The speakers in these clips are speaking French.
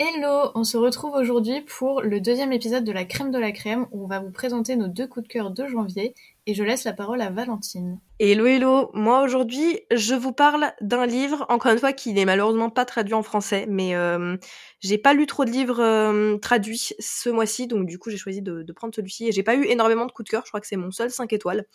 Hello, on se retrouve aujourd'hui pour le deuxième épisode de la crème de la crème où on va vous présenter nos deux coups de cœur de janvier et je laisse la parole à Valentine. Hello hello, moi aujourd'hui je vous parle d'un livre, encore une fois qui n'est malheureusement pas traduit en français, mais euh, j'ai pas lu trop de livres euh, traduits ce mois-ci, donc du coup j'ai choisi de, prendre celui-ci et j'ai pas eu énormément de coups de cœur, je crois que c'est mon seul 5 étoiles.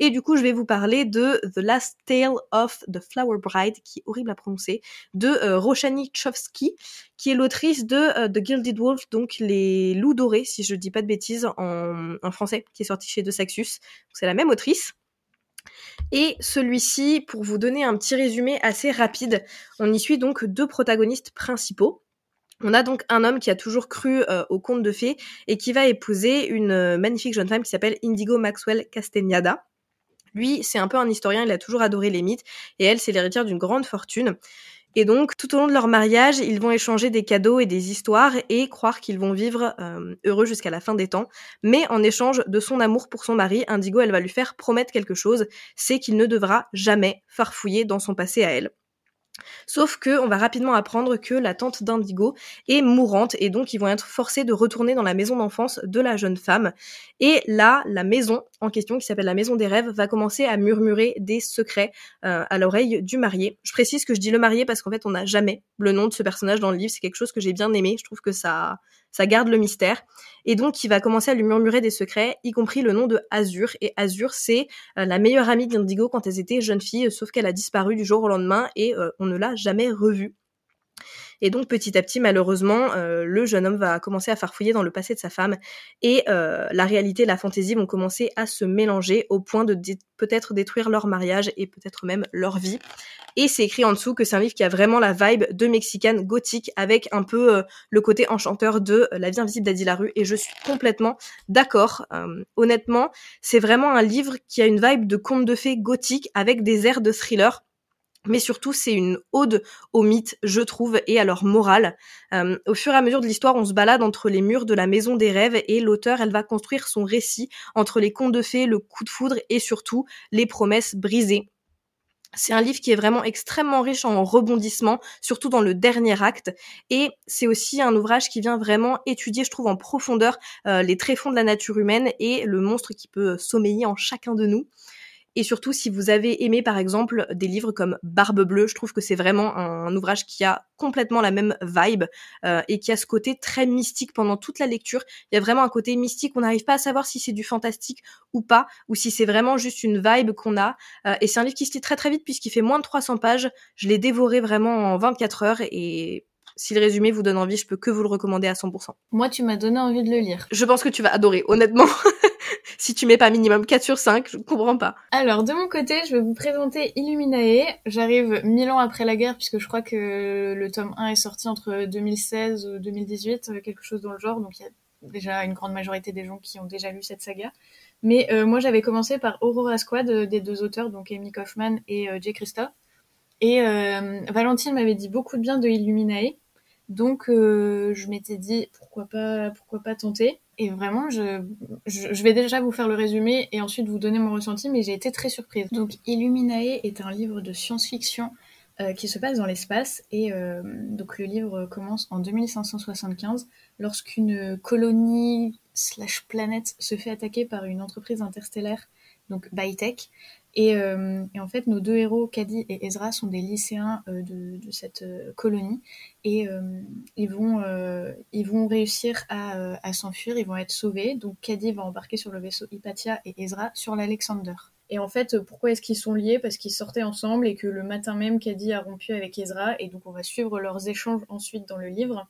Et du coup, je vais vous parler de The Last Tale of the Flower Bride, qui est horrible à prononcer, de euh, Roshani Chofsky, qui est l'autrice de euh, The Gilded Wolf, donc Les Loups Dorés, si je dis pas de bêtises, en, en français, qui est sorti chez De Saxus. C'est la même autrice. Et celui-ci, pour vous donner un petit résumé assez rapide, on y suit donc deux protagonistes principaux. On a donc un homme qui a toujours cru euh, au conte de fées et qui va épouser une euh, magnifique jeune femme qui s'appelle Indigo Maxwell Castagnada. Lui, c'est un peu un historien, il a toujours adoré les mythes, et elle, c'est l'héritière d'une grande fortune. Et donc, tout au long de leur mariage, ils vont échanger des cadeaux et des histoires et croire qu'ils vont vivre euh, heureux jusqu'à la fin des temps. Mais en échange de son amour pour son mari, Indigo, elle va lui faire promettre quelque chose, c'est qu'il ne devra jamais farfouiller dans son passé à elle. Sauf que on va rapidement apprendre que la tante d'Indigo est mourante et donc ils vont être forcés de retourner dans la maison d'enfance de la jeune femme. Et là, la maison en question, qui s'appelle la maison des rêves, va commencer à murmurer des secrets euh, à l'oreille du marié. Je précise que je dis le marié parce qu'en fait on n'a jamais le nom de ce personnage dans le livre. C'est quelque chose que j'ai bien aimé. Je trouve que ça ça garde le mystère. Et donc, il va commencer à lui murmurer des secrets, y compris le nom de Azur. Et Azur, c'est euh, la meilleure amie d'Indigo quand elles étaient jeunes filles, sauf qu'elle a disparu du jour au lendemain et euh, on ne l'a jamais revue. Et donc petit à petit, malheureusement, euh, le jeune homme va commencer à farfouiller dans le passé de sa femme et euh, la réalité et la fantaisie vont commencer à se mélanger au point de peut-être détruire leur mariage et peut-être même leur vie. Et c'est écrit en dessous que c'est un livre qui a vraiment la vibe de mexicaine gothique avec un peu euh, le côté enchanteur de La vie invisible d'Adi Larue et je suis complètement d'accord. honnêtement, c'est vraiment un livre qui a une vibe de conte de fées gothique avec des airs de thriller mais surtout c'est une ode aux mythes, je trouve, et à leur morale. Euh, au fur et à mesure de l'histoire, on se balade entre les murs de la maison des rêves et l'auteur, elle va construire son récit entre les contes de fées, le coup de foudre et surtout les promesses brisées. C'est un livre qui est vraiment extrêmement riche en rebondissements, surtout dans le dernier acte. Et c'est aussi un ouvrage qui vient vraiment étudier, je trouve, en profondeur euh, les tréfonds de la nature humaine et le monstre qui peut sommeiller en chacun de nous. Et surtout, si vous avez aimé, par exemple, des livres comme Barbe Bleue, je trouve que c'est vraiment un, ouvrage qui a complètement la même vibe euh, et qui a ce côté très mystique pendant toute la lecture. Il y a vraiment un côté mystique, on n'arrive pas à savoir si c'est du fantastique ou pas, ou si c'est vraiment juste une vibe qu'on a. Euh, et c'est un livre qui se lit très très vite puisqu'il fait moins de 300 pages. Je l'ai dévoré vraiment en 24 heures et si le résumé vous donne envie, je peux que vous le recommander à 100%. Moi, tu m'as donné envie de le lire. Je pense que tu vas adorer, honnêtement. si tu mets pas minimum 4 sur 5, je comprends pas. Alors, de mon côté, je vais vous présenter Illuminae. J'arrive mille ans après la guerre, puisque je crois que le tome 1 est sorti entre 2016 et 2018, quelque chose dans le genre, donc il y a déjà une grande majorité des gens qui ont déjà lu cette saga. Mais euh, moi, j'avais commencé par Aurora Squad euh, des deux auteurs, donc Amy Kaufman et euh, Jay Christa. Et Valentine m'avait dit beaucoup de bien de Illuminae. Donc je m'étais dit pourquoi pas pourquoi pas tenter. Et vraiment, je, je, vais déjà vous faire le résumé et ensuite vous donner mon ressenti, mais j'ai été très surprise. Donc, Illuminae est un livre de science-fiction euh, qui se passe dans l'espace et euh, donc le livre commence en 2575 lorsqu'une colonie slash planète se fait attaquer par une entreprise interstellaire, donc Bytech, euh, et, en fait, nos deux héros, Caddy et Ezra, sont des lycéens euh, de, cette euh, colonie et ils, vont, ils vont réussir à, s'enfuir, ils vont être sauvés. Donc Caddy va embarquer sur le vaisseau Hypatia et Ezra sur l'Alexander. Et en fait, pourquoi est-ce qu'ils sont liés? Parce qu'ils sortaient ensemble et que le matin même, Caddy a rompu avec Ezra. Et donc on va suivre leurs échanges ensuite dans le livre,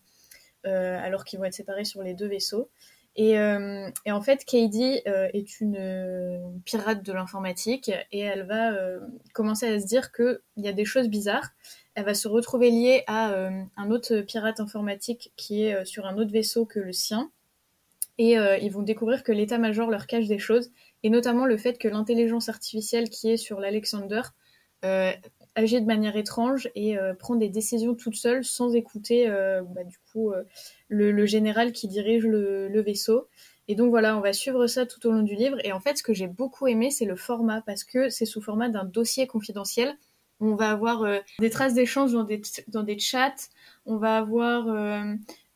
alors qu'ils vont être séparés sur les deux vaisseaux. Euh, et, en fait, Katie euh, est une euh, pirate de l'informatique et elle va commencer à se dire qu'il y a des choses bizarres. Elle va se retrouver liée à un autre pirate informatique qui est sur un autre vaisseau que le sien. Et ils vont découvrir que l'état-major leur cache des choses, et notamment le fait que l'intelligence artificielle qui est sur l'Alexander agit de manière étrange et prend des décisions toute seule sans écouter bah, du coup le, général qui dirige le, vaisseau. Et donc voilà, on va suivre ça tout au long du livre. Et en fait, ce que j'ai beaucoup aimé, c'est le format, parce que c'est sous format d'un dossier confidentiel. On va avoir des traces d'échanges dans des, dans des chats, on va avoir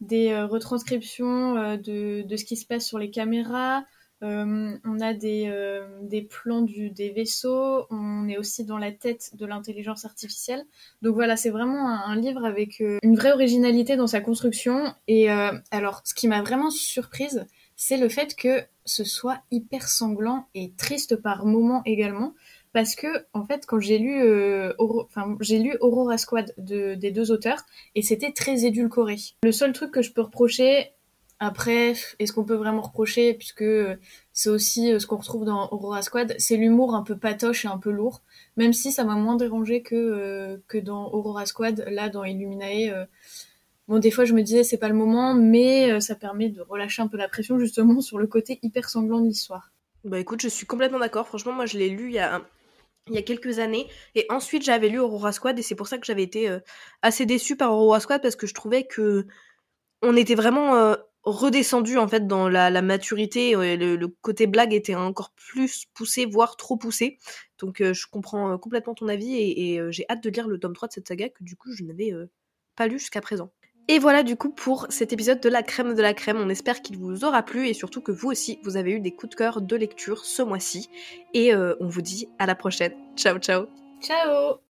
des retranscriptions de, de ce qui se passe sur les caméras, euh, on a des, euh, des plans du, des vaisseaux, on est aussi dans la tête de l'intelligence artificielle. Donc voilà, c'est vraiment un, livre avec euh, une vraie originalité dans sa construction. Et alors, ce qui m'a vraiment surprise, c'est le fait que ce soit hyper sanglant et triste par moments également. Parce que, en fait, quand j'ai lu, lu Aurora Squad de, des deux auteurs, et c'était très édulcoré. Le seul truc que je peux reprocher, après, est-ce qu'on peut vraiment reprocher, puisque euh, c'est aussi euh, ce qu'on retrouve dans Aurora Squad, c'est l'humour un peu patoche et un peu lourd, même si ça m'a moins dérangé que, euh, que dans Aurora Squad, là dans Illuminae. bon, des fois je me disais c'est pas le moment, mais ça permet de relâcher un peu la pression justement sur le côté hyper sanglant de l'histoire. Bah écoute, je suis complètement d'accord. Franchement, moi je l'ai lu il y a il y a quelques années. Et ensuite, j'avais lu Aurora Squad et c'est pour ça que j'avais été assez déçue par Aurora Squad parce que je trouvais que on était vraiment redescendu en fait dans la, maturité le, côté blague était encore plus poussé voire trop poussé. Donc euh, je comprends euh, complètement ton avis et, euh, j'ai hâte de lire le tome 3 de cette saga que du coup je n'avais pas lu jusqu'à présent. Et voilà du coup pour cet épisode de la crème de la crème. On espère qu'il vous aura plu et surtout que vous aussi vous avez eu des coups de cœur de lecture ce mois-ci. Et on vous dit à la prochaine. Ciao ciao. Ciao